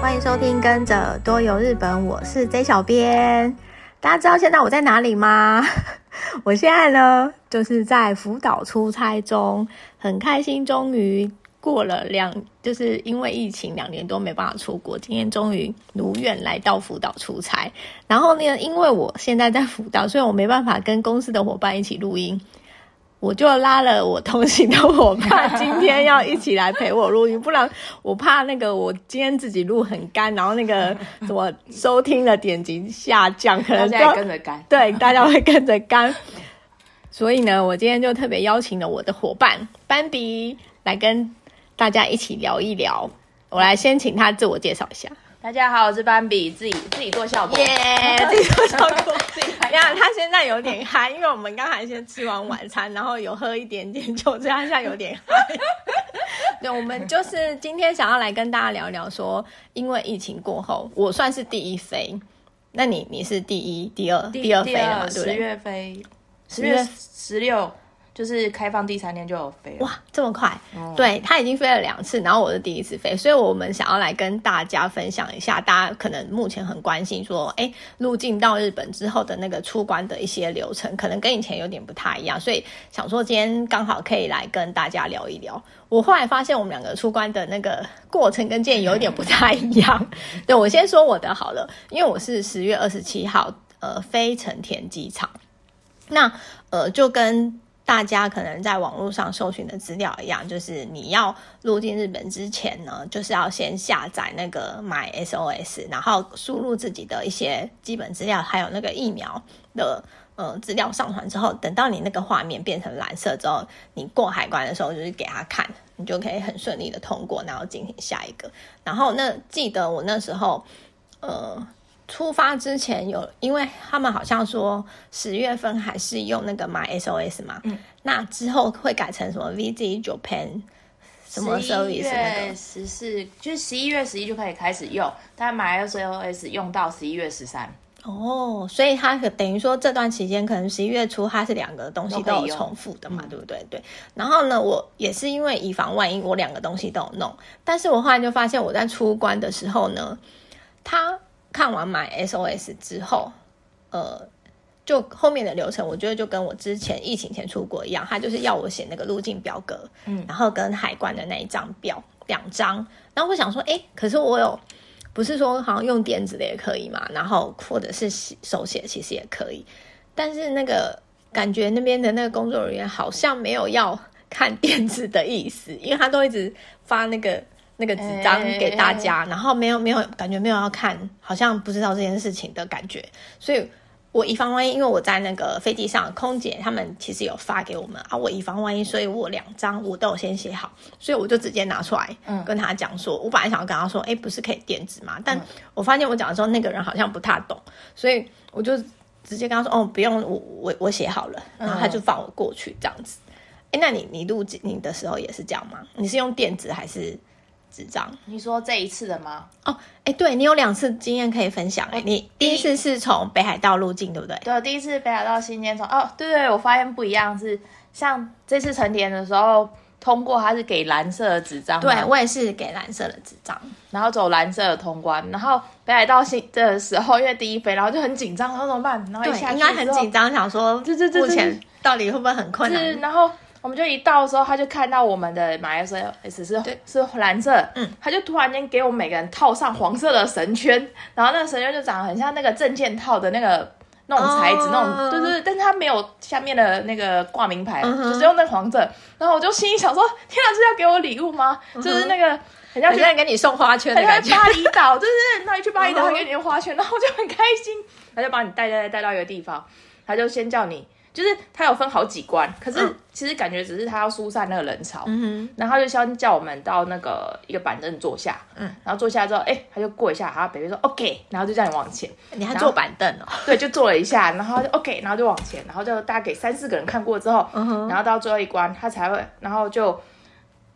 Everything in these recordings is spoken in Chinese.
欢迎收听《跟着多游日本》，我是 J 小编。大家知道现在我在哪里吗？我现在呢，就是在福岛出差中，很开心，终于过了两，就是因为疫情两年多没办法出国，今天终于如愿来到福岛出差。然后呢，因为我现在在福岛，所以我没办法跟公司的伙伴一起录音。我就拉了我同行的伙伴，今天要一起来陪我录音，不然我怕那个我今天自己录很干，然后那个 什么收听的点击下降，可能就大家跟着干，对，大家会跟着干。所以呢，我今天就特别邀请了我的伙伴斑比来跟大家一起聊一聊。我来先请他自我介绍一下。大家好，我是斑比，自己自己做效果，耶，yeah, 自己做效果，自己。你看他现在有点嗨，因为我们刚才先吃完晚餐，然后有喝一点点酒，这样现在有点嗨。对，我们就是今天想要来跟大家聊一聊，说因为疫情过后，我算是第一飞，那你你是第一、第二、第，第二飞了嘛？对不对？十月飞，十月十六。就是开放第三天就有飞了。哇，这么快？嗯、对，他已经飞了两次，然后我是第一次飞，所以我们想要来跟大家分享一下，大家可能目前很关心说，哎，入境到日本之后的那个出关的一些流程，可能跟以前有点不太一样，所以想说今天刚好可以来跟大家聊一聊。我后来发现我们两个出关的那个过程跟建议有点不太一样。对，我先说我的好了，因为我是十月二十七号呃飞成田机场，那呃就跟。大家可能在网络上搜寻的资料一样，就是你要入境日本之前呢，就是要先下载那个 MySOS，然后输入自己的一些基本资料，还有那个疫苗的呃资料上传之后，等到你那个画面变成蓝色之后，你过海关的时候就是给他看，你就可以很顺利的通过，然后进行下一个。然后那记得我那时候呃。出发之前有，因为他们好像说十月份还是用那个 MySOS 嘛，嗯，那之后会改成什么 Visit Japan 什么 service 那个十四，就是十一月十一就可以开始用，但 MySOS 用到十一月十三。哦，所以它等于说这段期间可能十一月初它是两个东西都有重复的嘛，对不对？对。然后呢，我也是因为以防万一，我两个东西都有弄，但是我后来就发现我在出关的时候呢，它。看完 MySOS 之后，呃，就后面的流程，我觉得就跟我之前疫情前出国一样，他就是要我写那个路径表格，嗯，然后跟海关的那一张表两张，然后我想说，哎，可是我有不是说好像用电子的也可以嘛，然后或者是手写其实也可以，但是那个感觉那边的那个工作人员好像没有要看电子的意思，因为他都一直发那个。那个纸张给大家，然后没有没有感觉没有要看，好像不知道这件事情的感觉，所以我以防万一，因为我在那个飞机上，空姐他们其实有发给我们啊，我以防万一，所以我两张我都有先写好，所以我就直接拿出来跟他讲说，我本来想要跟他说，哎，不是可以电子吗？但我发现我讲的时候，那个人好像不太懂，所以我就直接跟他说，哦，不用，我我我写好了，然后他就放我过去这样子。哎，那你你录你的时候也是这样吗？你是用电子还是？纸张，你说这一次的吗？哦，哎，对，你有两次经验可以分享。哎，你第一次是从北海道入境，对不对？对，第一次北海道新千岁。哦，对对，我发现不一样，是像这次成田的时候通过，它是给蓝色的纸张。对，我也是给蓝色的纸张，然后走蓝色的通关。然后北海道新的时候，因为第一飞，然后就很紧张，然后怎么办？然后一下应该很紧张，想说这这这目前到底会不会很困难？然后。我们就一到的时候，他就看到我们的 MySOS 是是蓝色，嗯，他就突然间给我们每个人套上黄色的绳圈，然后那个绳圈就长得很像那个证件套的那个那种材质，哦、那种对对对，但是他没有下面的那个挂名牌，嗯、就是用那个黄色。然后我就心里想说：天哪，是要给我礼物吗？嗯、就是那个很像在给你送花圈的感觉。巴厘岛就是那一去巴厘岛，他给你花圈，然后我就很开心，他就把你带带带到一个地方，他就先叫你。就是他有分好几关，可是其实感觉只是他要疏散那个人潮，嗯，然后就先叫我们到那个一个板凳坐下，嗯，然后坐下之后，哎、欸，他就过一下，然后北北说 OK，然后就叫你往前，你还坐板凳哦？对，就坐了一下，然后就 OK，然后就往前，然后就大概给三四个人看过之后，嗯，然后到最后一关他才会，然后就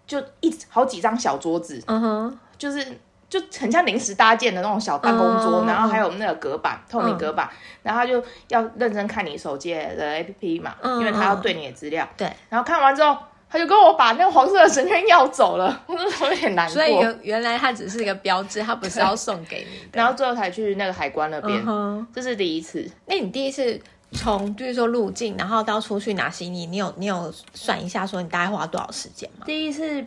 就一好几张小桌子，嗯哼，就是。就很像临时搭建的那种小办公桌，嗯、然后还有那个隔板，嗯、透明隔板，然后他就要认真看你手机的 APP 嘛，嗯、因为他要对你的资料。对，然后看完之后，他就跟我把那个黄色的绳圈要走了，我有点难过。所以原原来它只是一个标志，它不是要送给你的。然后最后才去那个海关那边，嗯、这是第一次。那你第一次从，就是说入境，然后到出去拿行李，你有你有算一下说你大概花多少时间吗？第一次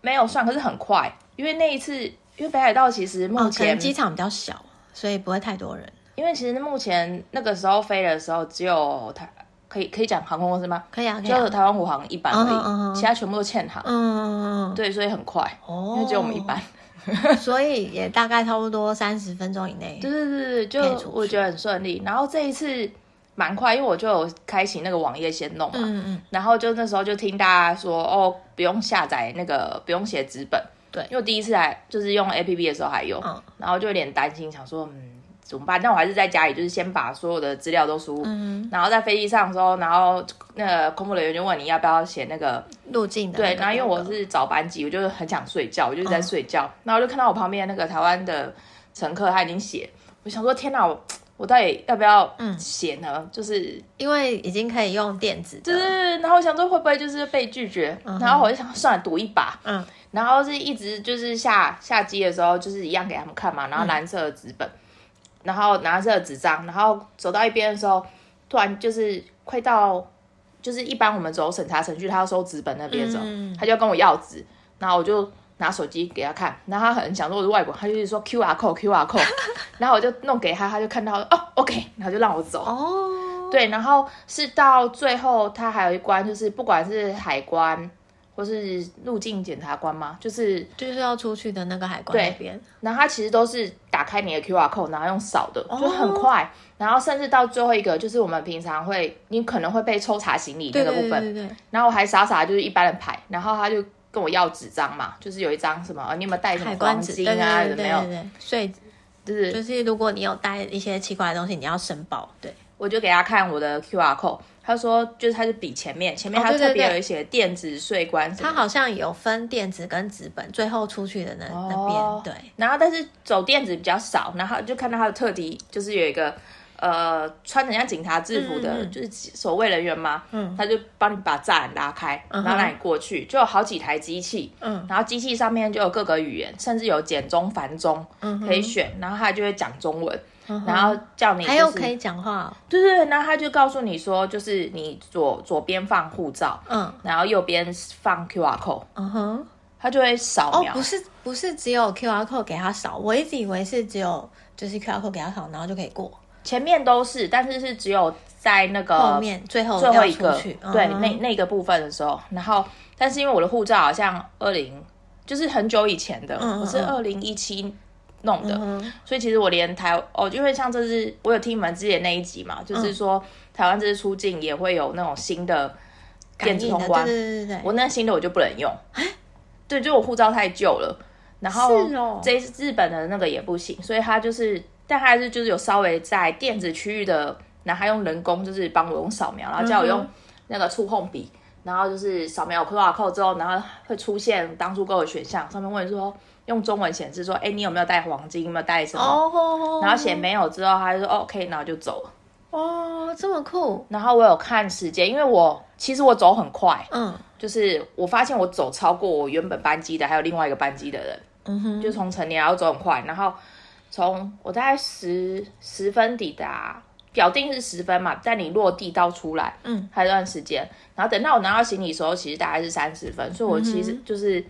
没有算，可是很快，因为那一次，因为北海道其实目前、哦、机场比较小，所以不会太多人。因为其实目前那个时候飞的时候只有台。可以可以讲航空公司吗？可以啊，就台湾虎航一班而已，uh uh. 其他全部都欠航。嗯、uh，huh. 对，所以很快，oh. 因为只有我们一班，所以也大概差不多三十分钟以内。对对对对，就我觉得很顺利。然后这一次蛮快，因为我就有开启那个网页先弄嘛，嗯嗯，然后就那时候就听大家说，哦，不用下载那个，不用写纸本。对，因为我第一次来就是用 APP 的时候还有，嗯、然后就有点担心，想说，嗯。怎么办？但我还是在家里，就是先把所有的资料都输入，嗯、然后在飞机上的时候，然后那个空服人员就问你要不要写那个路径的。对，然后因为我是早班机，我就很想睡觉，我就在睡觉。哦、然后就看到我旁边那个台湾的乘客他已经写，我想说天哪，我我到底要不要写呢？嗯、就是因为已经可以用电子的，就是，然后我想说会不会就是被拒绝？嗯、然后我就想算了，赌一把。嗯，然后是一直就是下下机的时候，就是一样给他们看嘛，然后蓝色的纸本。嗯然后拿着纸张，然后走到一边的时候，突然就是快到，就是一般我们走审查程序，他要收纸本那边的时候，嗯、他就跟我要纸，然后我就拿手机给他看，然后他很想说我是外国，他就是说 QR code QR code，然后我就弄给他，他就看到哦 OK，然后就让我走。哦，对，然后是到最后他还有一关，就是不管是海关。或是入境检察官嘛？就是就是要出去的那个海关那边，然后他其实都是打开你的 QR code，然后用扫的，就很快。哦、然后甚至到最后一个，就是我们平常会，你可能会被抽查行李那个部分，对对对对对，然后我还傻傻就是一般的牌，然后他就跟我要纸张嘛，就是有一张什么，你有没有带什么黄金啊？有没有？所以就是就是如果你有带一些奇怪的东西，你要申报。对，我就给他看我的 QR code。他说，就是他是比前面，前面他特别有一些电子税关，他好像有分电子跟纸本，最后出去的那、哦、那边对，然后但是走电子比较少，然后就看到他的特地就是有一个呃穿着像警察制服的，嗯、就是守卫人员嘛，嗯，他就帮你把栅栏拉开，然后让你过去，就有好几台机器，嗯，然后机器上面就有各个语言，甚至有简中、繁中嗯可以选，然后他就会讲中文。然后叫你、就是，还有可以讲话、哦，对对对，然后他就告诉你说，就是你左左边放护照，嗯，然后右边放 QR code，嗯哼，他就会扫描。哦，不是不是只有 QR code 给他扫，我一直以为是只有就是 QR code 给他扫，然后就可以过。前面都是，但是是只有在那个后面最后最后一个，嗯、对那那个部分的时候，然后但是因为我的护照好像二零就是很久以前的，嗯、我是二零一七。弄的，所以其实我连台哦，因为像这次我有听你们之前那一集嘛，就是说、嗯、台湾这次出境也会有那种新的电子通关，对对对对，我那新的我就不能用，欸、对，就我护照太旧了，然后这一次日本的那个也不行，所以他就是，但他还是就是有稍微在电子区域的，然后他用人工就是帮我用扫描，然后叫我用那个触控笔，然后就是扫描 QR code 之后，然后会出现当初给我的选项，上面问说。用中文显示说，哎，你有没有带黄金？有没有带什么？Oh, oh, oh. 然后写没有之后，他就说 OK，然后就走了。哦，oh, 这么酷。然后我有看时间，因为我其实我走很快，嗯，就是我发现我走超过我原本班机的，还有另外一个班机的人，嗯哼，就从成年然后走很快，然后从我大概十十分抵达，表定是十分嘛，但你落地到出来，嗯，还有一段时间，然后等到我拿到行李的时候，其实大概是三十分，所以我其实就是。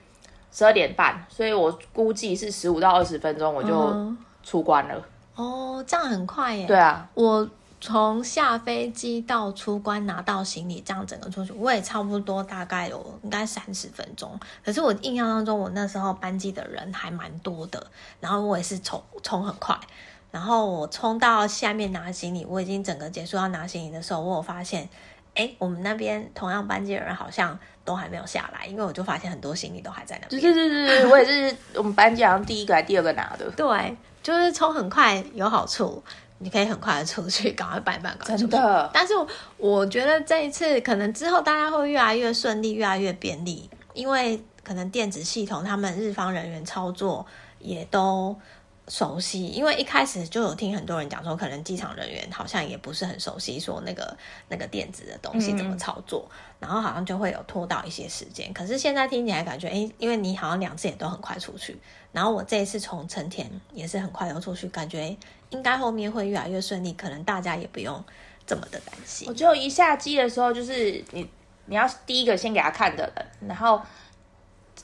十二点半，所以我估计是十五到二十分钟我就出关了。哦，这样很快耶。对啊，我从下飞机到出关拿到行李，这样整个出去，我也差不多大概有应该三十分钟。可是我印象当中，我那时候班机的人还蛮多的，然后我也是冲冲很快，然后我冲到下面拿行李，我已经整个结束要拿行李的时候，我有发现，哎，我们那边同样班机的人好像。都还没有下来，因为我就发现很多行李都还在那边。对 对对对，我也是我们班级好像第一个还第二个拿的。对，就是冲很快有好处，你可以很快的出去，赶快办一办，赶快出去。真的。但是我觉得这一次可能之后大家会越来越顺利，越来越便利，因为可能电子系统他们日方人员操作也都熟悉，因为一开始就有听很多人讲说，可能机场人员好像也不是很熟悉，说那个那个电子的东西怎么操作，嗯、然后好像就会有拖到一些时间。可是现在听起来感觉，哎，因为你好像两次也都很快出去，然后我这一次从成田也是很快又出去，感觉应该后面会越来越顺利，可能大家也不用这么的担心。我只有一下机的时候，就是你你要第一个先给他看的人，然后。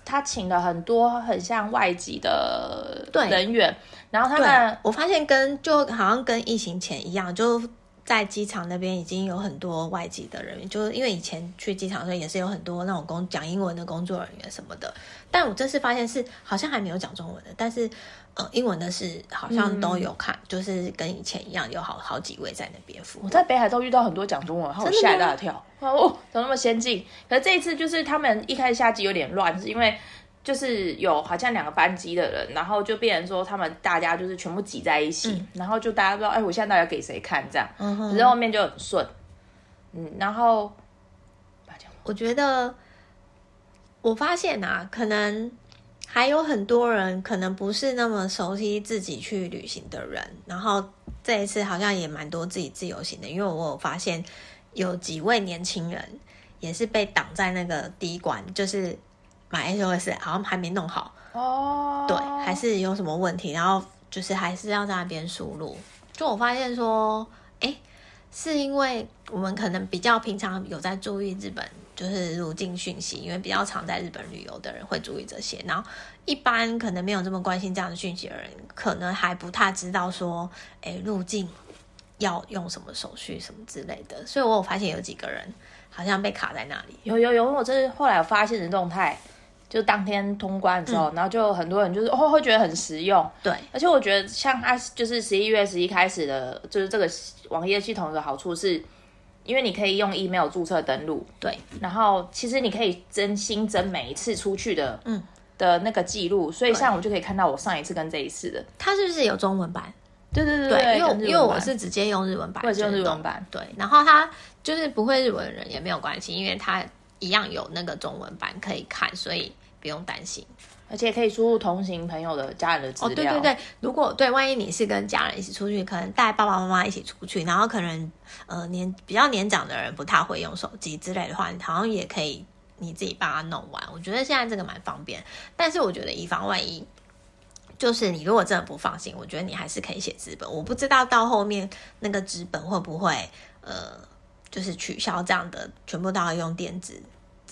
他请了很多很像外籍的人员，然后他们我发现跟就好像跟疫情前一样，就在机场那边已经有很多外籍的人员，就因为以前去机场的时候也是有很多那种工讲英文的工作人员什么的，但我这次发现是好像还没有讲中文的，但是呃英文的是好像都有看，嗯、就是跟以前一样有好好几位在那边服务。我在北海道遇到很多讲中文，然后我吓一大跳。哦，怎么那么先进？可是这一次就是他们一开始下机有点乱，是因为就是有好像两个班级的人，然后就变成说他们大家就是全部挤在一起，嗯、然后就大家不知道，哎，我现在到底要给谁看这样？可是后面就很顺，嗯，然后我觉得我发现啊，可能还有很多人可能不是那么熟悉自己去旅行的人，然后这一次好像也蛮多自己自由行的，因为我有发现。有几位年轻人也是被挡在那个第一关，就是买 SOS 好像还没弄好哦，对，还是有什么问题，然后就是还是要在那边输入。就我发现说，哎，是因为我们可能比较平常有在注意日本就是入境讯息，因为比较常在日本旅游的人会注意这些，然后一般可能没有这么关心这样的讯息的人，可能还不太知道说，哎，入境。要用什么手续什么之类的，所以我有发现有几个人好像被卡在那里。有有有，我这是后来有发现的动态，就当天通关之后，嗯、然后就很多人就是哦会觉得很实用。对，而且我觉得像它就是十一月十一开始的，就是这个网页系统的好处是，因为你可以用 email 注册登录。对，然后其实你可以真新增每一次出去的嗯的那个记录，所以像我就可以看到我上一次跟这一次的。它是不是有中文版？对对对对，因为因为我是直接用日文版，我也是用日文版。对，然后他就是不会日文的人也没有关系，因为他一样有那个中文版可以看，所以不用担心。而且可以输入同行朋友的家人的资料。哦，对对对，如果对，万一你是跟家人一起出去，可能带爸爸妈妈一起出去，然后可能呃年比较年长的人不太会用手机之类的话，你好像也可以你自己帮他弄完。我觉得现在这个蛮方便，但是我觉得以防万一。就是你如果真的不放心，我觉得你还是可以写纸本。我不知道到后面那个纸本会不会呃，就是取消这样的，全部都要用电子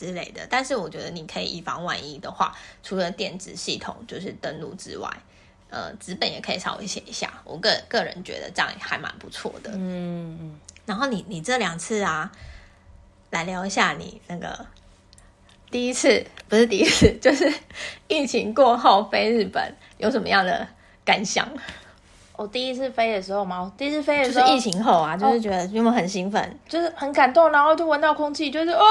之类的。但是我觉得你可以以防万一的话，除了电子系统就是登录之外，呃，纸本也可以稍微写一下。我个个人觉得这样还蛮不错的。嗯嗯。然后你你这两次啊，来聊一下你那个。第一次不是第一次，就是 疫情过后飞日本有什么样的感想？我第一次飞的时候嘛，第一次飞的时候就是疫情后啊，就是觉得有没有很兴奋，就是很感动，然后就闻到空气，就是哦，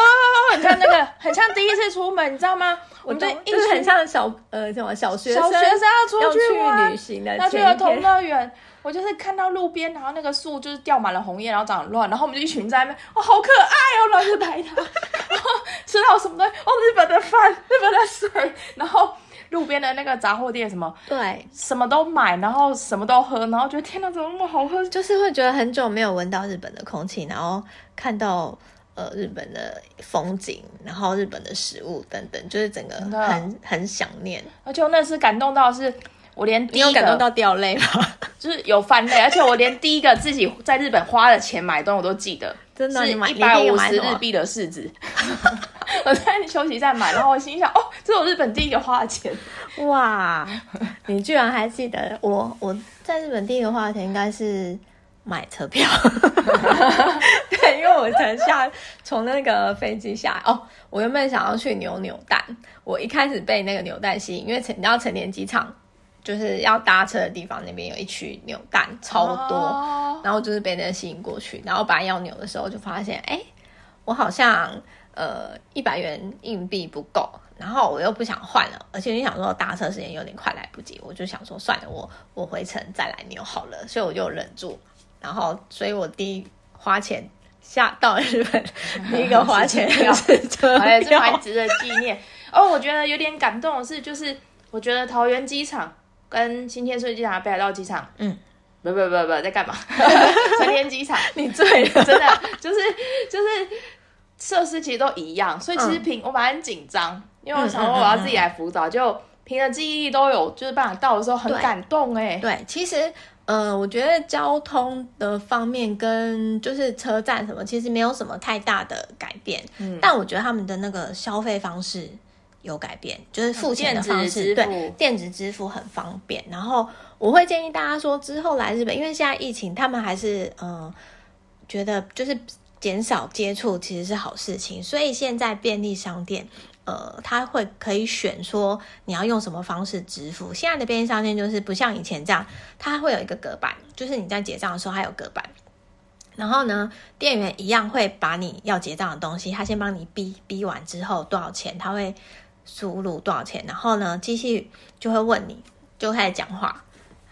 很像那个，很像第一次出门，你知道吗？我们，就是很像小呃什么小学生小学生要出去旅行的，要去儿童乐园。我就是看到路边，然后那个树就是掉满了红叶，然后长很乱，然后我们就一群在那边，哦，好可爱哦，然后就拍它，然后吃到什么东西，哦，日本的饭，日本的水，然后路边的那个杂货店什么，对，什么都买，然后什么都喝，然后觉得天哪，怎么那么好喝？就是会觉得很久没有闻到日本的空气，然后看到呃日本的风景，然后日本的食物等等，就是整个很很想念，而且我那次感动到是。我连第一个你有感动到掉泪吗？就是有翻泪，而且我连第一个自己在日本花的钱买东西我都记得，真的，是一百五十日币的柿子。我在休息站买，然后我心想，哦，这是我日本第一个花的钱。哇，你居然还记得我？我在日本第一个花的钱应该是买车票。对，因为我才下从那个飞机下来哦，我原本想要去扭扭蛋，我一开始被那个扭蛋吸引，因为成你知道成田机场。就是要搭车的地方，那边有一区扭蛋，超多，oh. 然后就是被那吸引过去，然后把来要扭的时候就发现，哎，我好像呃一百元硬币不够，然后我又不想换了，而且你想说搭车时间有点快来不及，我就想说算了，我我回程再来扭好了，所以我就忍住，然后所以我第一花钱下到日本第一个花钱是车票，还值得纪念哦。我觉得有点感动的是，就是我觉得桃园机场。跟新天顺机场北海道机场，嗯，不不不不在干嘛？成田机场，你醉了，真的就是就是设施其实都一样，所以其实凭、嗯、我本来很紧张，因为我想说我要自己来辅导，就凭着记忆都有，就是办法到的时候很感动哎。对，其实。嗯，我觉得交通的方面跟就是车站什么，其实没有什么太大的改变。嗯，但我觉得他们的那个消费方式有改变，就是付钱的方式，对，电子支付很方便。然后我会建议大家说，之后来日本，因为现在疫情，他们还是嗯觉得就是减少接触其实是好事情，所以现在便利商店。呃，他会可以选说你要用什么方式支付。现在的便利商店就是不像以前这样，它会有一个隔板，就是你在结账的时候还有隔板。然后呢，店员一样会把你要结账的东西，他先帮你逼逼完之后多少钱，他会输入多少钱。然后呢，机器就会问你，就开始讲话。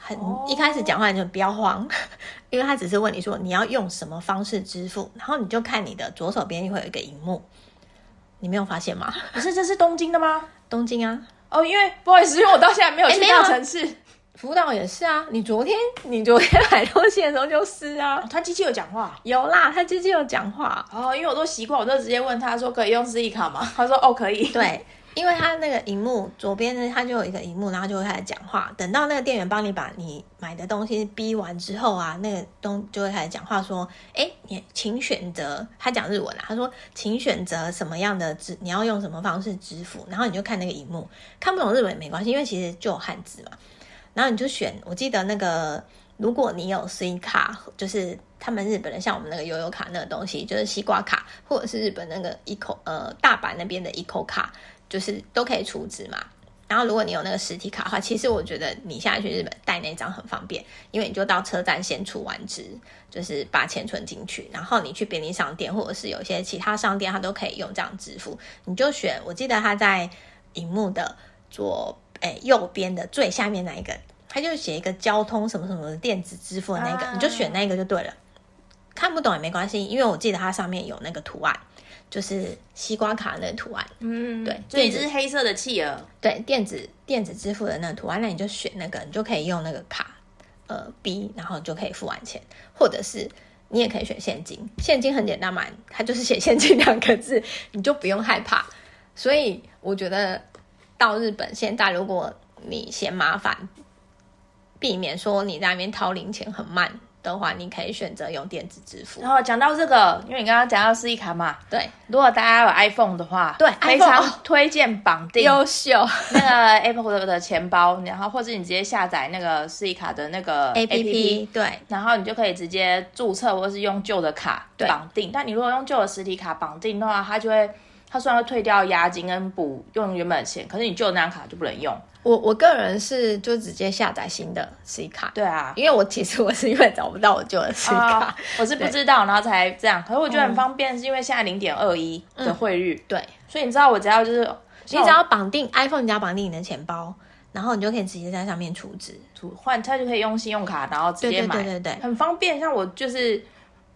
很一开始讲话你就不要慌，因为他只是问你说你要用什么方式支付，然后你就看你的左手边会有一个荧幕。你没有发现吗？可是这是东京的吗？东京啊！哦，因为不好意思，因为我到现在没有去大城市。福岛也是啊，你昨天你昨天买东西的时候就是啊。他机器有讲话？有啦，他机器有讲话。哦，因为我都习惯，我就直接问他说可以用 C 卡吗？他说哦可以。对。因为他那个荧幕左边呢，他就有一个荧幕，然后就会开始讲话。等到那个店员帮你把你买的东西逼完之后啊，那个东就会开始讲话说：“哎，你请选择。”他讲日文啊，他说：“请选择什么样的支，你要用什么方式支付。”然后你就看那个荧幕，看不懂日文也没关系，因为其实就有汉字嘛。然后你就选，我记得那个，如果你有 C 卡，就是他们日本人像我们那个悠游卡那个东西，就是西瓜卡，或者是日本那个一口呃大阪那边的一口卡。就是都可以储值嘛，然后如果你有那个实体卡的话，其实我觉得你现在去日本带那张很方便，因为你就到车站先储完值，就是把钱存进去，然后你去便利商店或者是有些其他商店，它都可以用这样支付。你就选，我记得它在荧幕的左诶右边的最下面那一个，它就写一个交通什么什么的电子支付的那个，啊、你就选那个就对了。看不懂也没关系，因为我记得它上面有那个图案。就是西瓜卡那个图案，嗯，对，所以这是黑色的企鹅，对，电子电子支付的那个图案，那你就选那个，你就可以用那个卡，呃，B，然后就可以付完钱，或者是你也可以选现金，现金很简单嘛，它就是写现金两个字，你就不用害怕。所以我觉得到日本现在，如果你嫌麻烦，避免说你在那边掏零钱很慢。的话，你可以选择用电子支付。然后讲到这个，因为你刚刚讲到 C 卡嘛，对。如果大家有 iPhone 的话，对，非常推荐绑定优秀那个 Apple 的钱包，然后或者你直接下载那个 C 卡的那个 APP，对，然后你就可以直接注册，或者是用旧的卡绑定。但你如果用旧的实体卡绑定的话，它就会，它虽然会退掉押金跟补用原本的钱，可是你旧的那张卡就不能用。我我个人是就直接下载新的 C 卡，对啊，因为我其实我是因为找不到我旧的 C 卡，哦，我是不知道，然后才这样。可是我觉得很方便，是因为现在零点二一的汇率，嗯，对，所以你知道我只要就是你只要绑定 iPhone，你只要绑定你的钱包，然后你就可以直接在上面储值，储换它就可以用信用卡，然后直接买，对对对对对，很方便。像我就是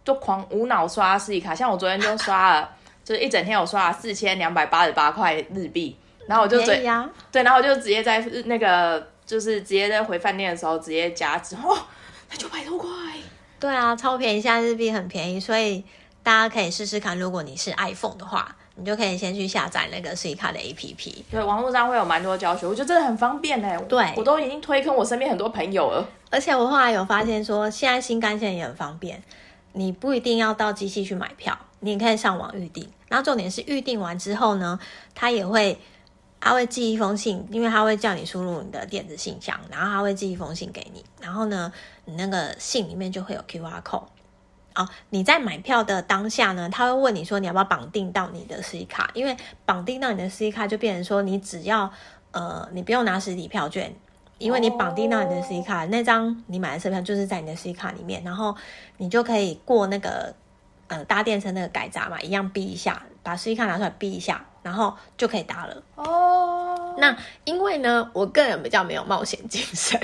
就狂无脑刷 C 卡，像我昨天就刷了，就是一整天我刷了四千两百八十八块日币。然后我就直接、啊、对，然后我就直接在那个就是直接在回饭店的时候直接加值，哦，才九百多块。对啊，超便宜，现在日币很便宜，所以大家可以试试看。如果你是 iPhone 的话，你就可以先去下载那个 C 卡的 APP。对，网络上会有蛮多教学，我觉得真的很方便呢。对，我都已经推坑我身边很多朋友了。而且我后来有发现说，现在新干线也很方便，你不一定要到机器去买票，你也可以上网预订。然后重点是预订完之后呢，他也会。他会寄一封信，因为他会叫你输入你的电子信箱，然后他会寄一封信给你。然后呢，你那个信里面就会有 QR code。哦，你在买票的当下呢，他会问你说你要不要绑定到你的 C 卡，因为绑定到你的 C 卡就变成说你只要呃，你不用拿实体票券，因为你绑定到你的 C 卡，那张你买的车票就是在你的 C 卡里面，然后你就可以过那个呃搭电车那个改闸嘛，一样逼一下，把 C 卡拿出来逼一下。然后就可以搭了哦。Oh. 那因为呢，我个人比较没有冒险精神，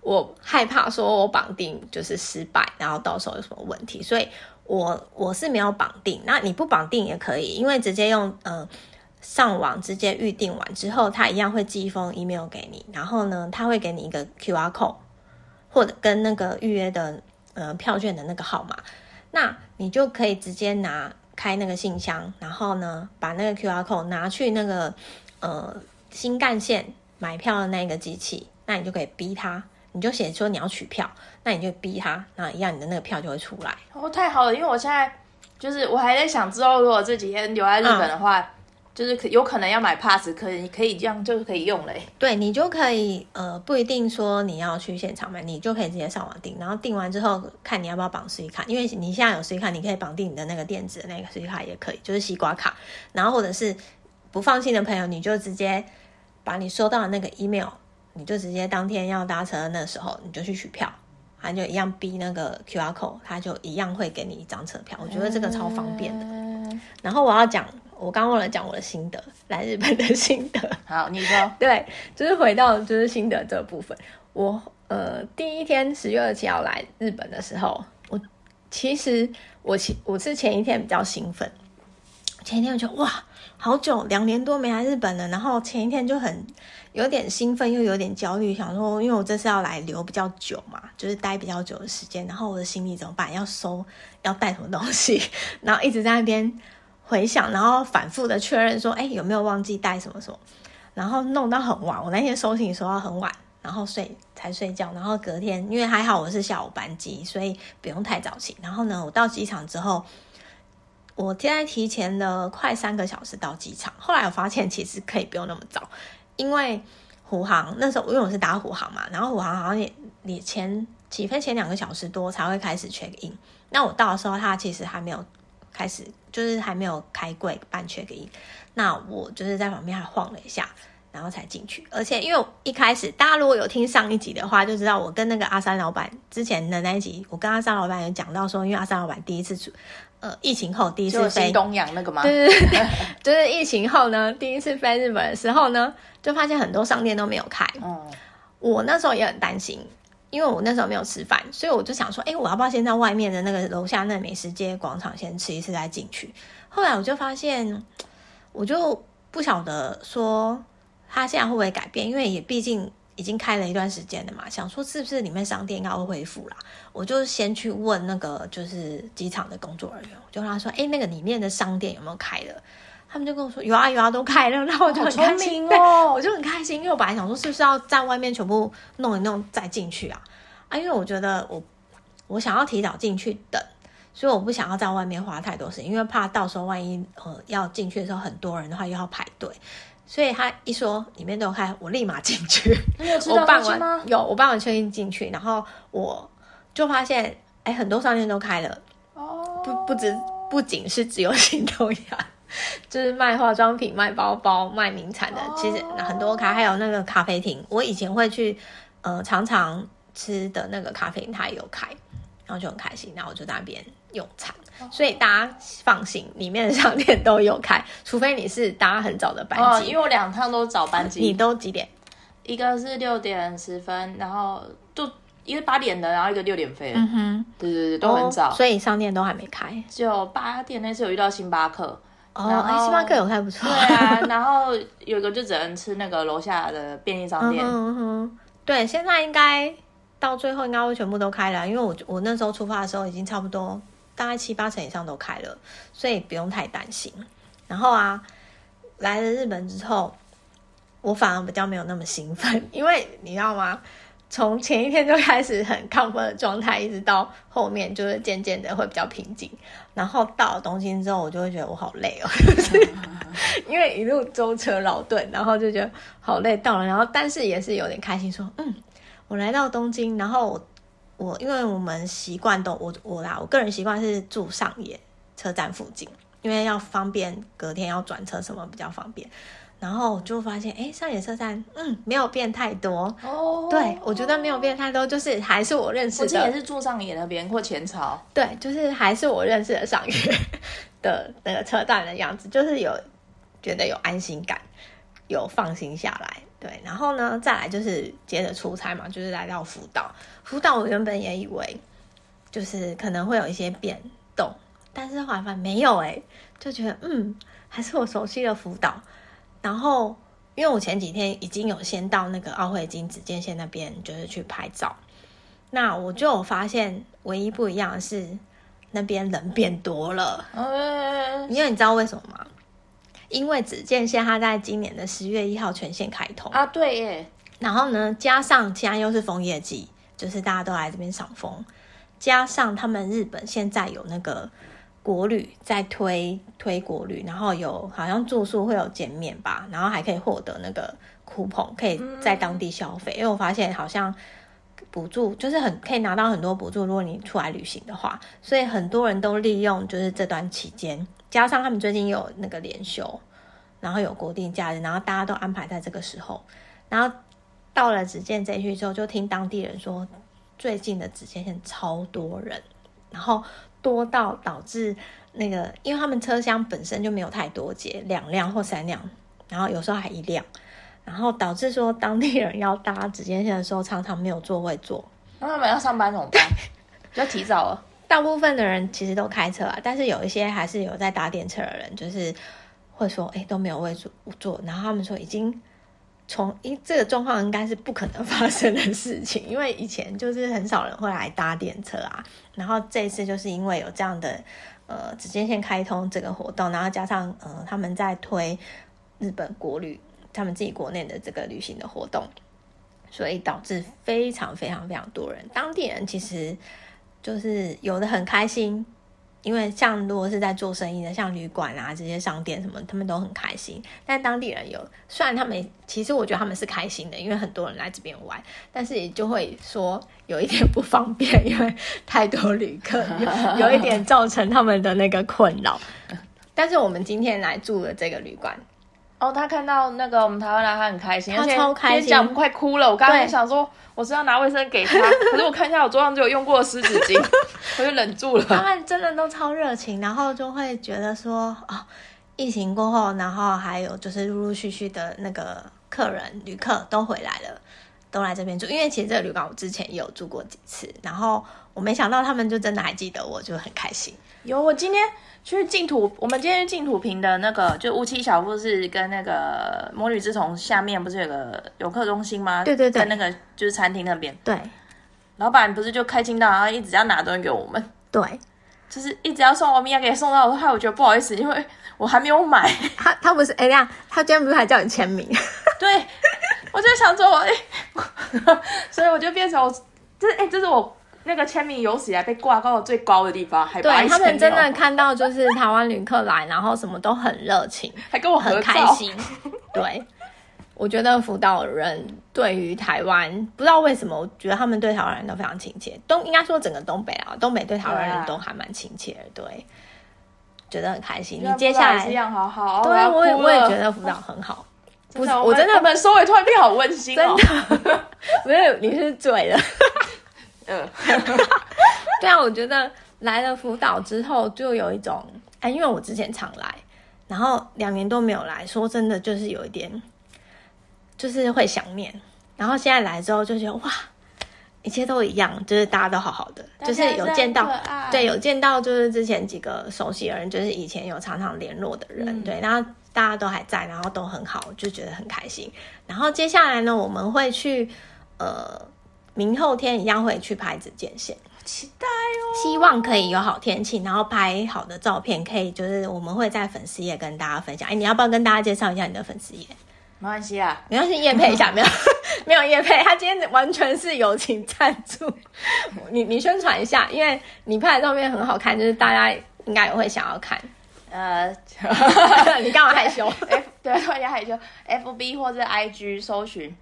我害怕说我绑定就是失败，然后到时候有什么问题，所以我我是没有绑定。那你不绑定也可以，因为直接用嗯上网直接预订完之后，他一样会寄一封 email 给你，然后呢，他会给你一个 QR code，或者跟那个预约的呃票券的那个号码，那你就可以直接拿开那个信箱，然后呢，把那个 QR code 拿去那个呃新干线买票的那个机器，那你就可以逼他，你就写说你要取票，那你就逼他，那一样你的那个票就会出来。哦，太好了，因为我现在就是我还在想，之后如果这几天留在日本的话。嗯就是可有可能要买 pass，可以可以这样就是可以用嘞。对，你就可以呃不一定说你要去现场买，你就可以直接上网订，然后订完之后看你要不要绑 Suica 卡，因为你现在有 Suica 卡，你可以绑定你的那个电子的那个 Suica 卡也可以，就是西瓜卡。然后或者是不放心的朋友，你就直接把你收到的那个 email，你就直接当天要搭车的那时候你就去取票，他就一样逼那个 QR code，他就一样会给你一张车票。我觉得这个超方便的。嗯、然后我要讲。我刚忘了讲我的心得，来日本的心得。好，你说。对，就是回到就是心得这部分。我呃第一天十月二十七号来日本的时候，我其实我前我是前一天比较兴奋，前一天我觉得哇好久两年多没来日本了，然后前一天就很有点兴奋又有点焦虑，想说因为我这次要来留比较久嘛，就是待比较久的时间，然后我的行李怎么办？要收要带什么东西？然后一直在那边。回想，然后反复的确认说，哎，有没有忘记带什么什么？然后弄到很晚，我那天收行李收到很晚，然后睡才睡觉。然后隔天，因为还好我是下午班机，所以不用太早起。然后呢，我到机场之后，我现在提前了快三个小时到机场。后来我发现其实可以不用那么早，因为虎航那时候因为我是打虎航嘛，然后虎航好像也也前起飞前两个小时多才会开始 check in。那我到的时候，他其实还没有。开始就是还没有开柜办 check in，那我就是在旁边还晃了一下，然后才进去。而且因为一开始大家如果有听上一集的话，就知道我跟那个阿三老板之前的那一集，我跟阿三老板有讲到说，因为阿三老板第一次出呃疫情后第一次飞东洋那个吗？对对对，就是疫情后呢第一次飞日本的时候呢，就发现很多商店都没有开。嗯，我那时候也很担心。因为我那时候没有吃饭，所以我就想说，哎，我要不要先在外面的那个楼下那美食街广场先吃一次再进去？后来我就发现，我就不晓得说他现在会不会改变，因为也毕竟已经开了一段时间了嘛。想说是不是里面商店应该会恢复啦？我就先去问那个就是机场的工作人员，我就跟他说，哎，那个里面的商店有没有开了？他们就跟我说有啊有啊都开了，然后我就很开心哦，我就很开心，因为我本来想说是不是要在外面全部弄一弄再进去啊啊，因为我觉得我我想要提早进去等，所以我不想要在外面花太多时间，因为怕到时候万一呃要进去的时候很多人的话又要排队，所以他一说里面都有开，我立马进去。你有吃到东西吗？有，我办完确认进去，然后我就发现哎很多商店都开了哦，不不止不仅是只有新东阳。就是卖化妆品、卖包包、卖名产的，其实很多咖，还有那个咖啡厅。我以前会去，呃，常常吃的那个咖啡厅，它也有开，然后就很开心。然后我就在那边用餐，所以大家放心，里面的商店都有开，除非你是搭很早的班机。因为我两趟都早班机。你都几点？一个是六点十分，然后就一个八点的，然后一个六点飞。嗯哼，对对对，都很早，所以商店都还没开。就八点那次有遇到星巴克。哦，哎，星巴克有开不错。对啊，然后有一个就只能吃那个楼下的便利商店。嗯哼，对，现在应该到最后应该会全部都开了，因为我我那时候出发的时候已经差不多大概七八成以上都开了，所以不用太担心。然后啊，来了日本之后，我反而比较没有那么兴奋，因为你知道吗？从前一天就开始很亢奋的状态，一直到后面就是渐渐的会比较平静。然后到了东京之后，我就会觉得我好累哦，因为一路舟车劳顿，然后就觉得好累。到了，然后但是也是有点开心，说嗯，我来到东京。然后我，我因为我们习惯都我我啦，我个人习惯是住上野车站附近，因为要方便隔天要转车什么比较方便。然后就发现，哎，上野车站，嗯，没有变太多。哦，对，我觉得没有变太多，就是还是我认识的。我之前是住上野那边或前朝。对，就是还是我认识的上野的那个车站的样子，就是有觉得有安心感，有放心下来。对，然后呢，再来就是接着出差嘛，就是来到福岛。福岛我原本也以为就是可能会有一些变动，但是后来发现没有，哎，就觉得嗯。还是我熟悉的福岛。然后，因为我前几天已经有先到那个奥会金紫箭线那边，就是去拍照。那我就有发现，唯一不一样的是那边人变多了。嗯，因为你知道为什么吗？因为紫箭线它在今年的十月一号全线开通啊，对耶。然后呢，加上现在又是枫叶季，就是大家都来这边赏枫，加上他们日本现在有那个。国旅在推推国旅，然后有好像住宿会有减免吧，然后还可以获得那个 coupon，可以在当地消费。嗯、因为我发现好像补助就是很可以拿到很多补助，如果你出来旅行的话，所以很多人都利用就是这段期间，加上他们最近有那个连休，然后有国定假日，然后大家都安排在这个时候，然后到了只见这一区之后，就听当地人说，最近的紫箭线超多人，然后。多到导致那个，因为他们车厢本身就没有太多节，两辆或三辆，然后有时候还一辆，然后导致说当地人要搭紫箭线的时候，常常没有座位坐。那他们要上班怎么办？就提早了。大部分的人其实都开车啊，但是有一些还是有在搭电车的人，就是会说，哎，都没有位坐坐，然后他们说已经。从一这个状况应该是不可能发生的事情，因为以前就是很少人会来搭电车啊。然后这一次就是因为有这样的呃直接线开通这个活动，然后加上呃他们在推日本国旅，他们自己国内的这个旅行的活动，所以导致非常非常非常多人，当地人其实就是有的很开心。因为像如果是在做生意的，像旅馆啊这些商店什么，他们都很开心。但当地人有，虽然他们其实我觉得他们是开心的，因为很多人来这边玩，但是也就会说有一点 不方便，因为太多旅客有，有一点造成他们的那个困扰。但是我们今天来住的这个旅馆。哦，他看到那个我们台湾人，他很开心，他超开心，讲快哭了。我刚刚想说，我是要拿卫生给他，可是我看一下我桌上就有用过的湿纸巾，我就忍住了。他们真的都超热情，然后就会觉得说，哦，疫情过后，然后还有就是陆陆续续的那个客人、旅客都回来了，都来这边住。因为其实这个旅馆我之前也有住过几次，然后我没想到他们就真的还记得我，就很开心。有，我今天。去净土，我们今天净土坪的那个，就乌七小富士跟那个魔女之瞳下面不是有个游客中心吗？对对对，跟那个就是餐厅那边。对，老板不是就开心到，然后一直要拿东西给我们。对，就是一直要送我米亚给送到，害我觉得不好意思，因为我还没有买。他他不是哎呀，他今天不是还叫你签名？对，我就想说，哎，所以我就变成我，这是哎，这是我。那个签名有史以来被挂到最高的地方，还对他们真的 看到就是台湾旅客来，然后什么都很热情，还跟我很开心。对，我觉得福岛人对于台湾不知道为什么，我觉得他们对台湾人都非常亲切。东应该说整个东北啊，东北对台湾人都还蛮亲切的。对，觉得很开心。你接下来这样好好，对，我也我也觉得福岛很好。不是，我真的，我们收尾突然变好温馨哦。真的，没有，你是醉了。嗯，对啊，我觉得来了福岛之后，就有一种哎，因为我之前常来，然后两年都没有来，说真的，就是有一点，就是会想念。然后现在来之后，就觉得哇，一切都一样，就是大家都好好的，就是有见到，对，有见到，就是之前几个熟悉的人，就是以前有常常联络的人，嗯、对，然后大家都还在，然后都很好，就觉得很开心。然后接下来呢，我们会去呃。明后天一样会去拍紫箭线，期待哦！希望可以有好天气，然后拍好的照片，可以就是我们会在粉丝页跟大家分享。哎，你要不要跟大家介绍一下你的粉丝页？没关系啊，没关系，叶配一下，没有没有叶配，他今天完全是友情赞助。你你宣传一下，因为你拍的照片很好看，就是大家应该也会想要看。呃，你干嘛害羞？F 对，突然间害羞。F B 或者 I G 搜寻，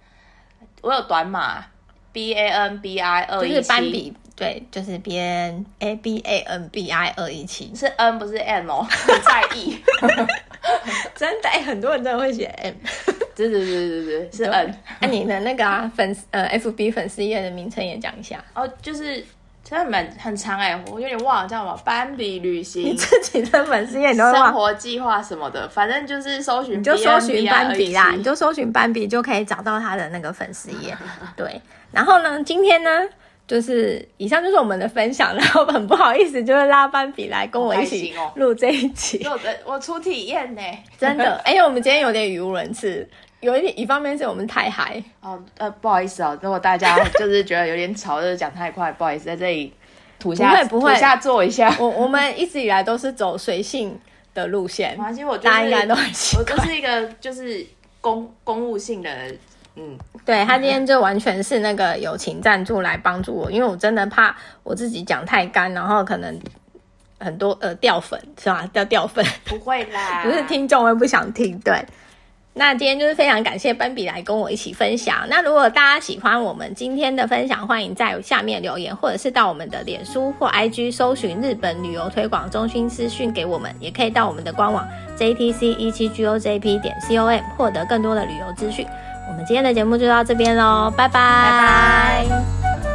我有短码。B A N B I 二一七，就是斑比，对，就是 B N A B A N B I 二一七，是 N 不是 M 哦，很在意，真的，哎，很多人真的会写 M，对对对对对，是 N。那你的那个啊粉呃 F B 粉丝页的名称也讲一下哦，就是真的蛮很长哎，我有点忘了叫什么，斑比旅行，你自己的粉丝页你都忘，生活计划什么的，反正就是搜寻，你就搜寻斑比啦，你就搜寻斑比就可以找到他的那个粉丝页，对。然后呢，今天呢，就是以上就是我们的分享，然后很不好意思，就是拉斑比来跟我一起录这一集。我我初体验呢，真的。哎、欸，我们今天有点语无伦次，有一点一方面是我们太嗨哦，呃，不好意思哦，如果大家就是觉得有点吵，就是讲太快，不好意思，在这里吐下不会不会吐下坐一下。我我们一直以来都是走随性的路线，其实我、大家应该都很习惯。我就是一个就是公公务性的。嗯，对，他今天就完全是那个友情赞助来帮助我，因为我真的怕我自己讲太干，然后可能很多呃掉粉是吧？掉掉粉不会啦，不是听众会不想听。对，那今天就是非常感谢斑比来跟我一起分享。那如果大家喜欢我们今天的分享，欢迎在下面留言，或者是到我们的脸书或 IG 搜寻日本旅游推广中心私讯给我们，也可以到我们的官网 JTC 一七 GOJP 点 COM 获得更多的旅游资讯。我们今天的节目就到这边喽，拜拜。拜拜。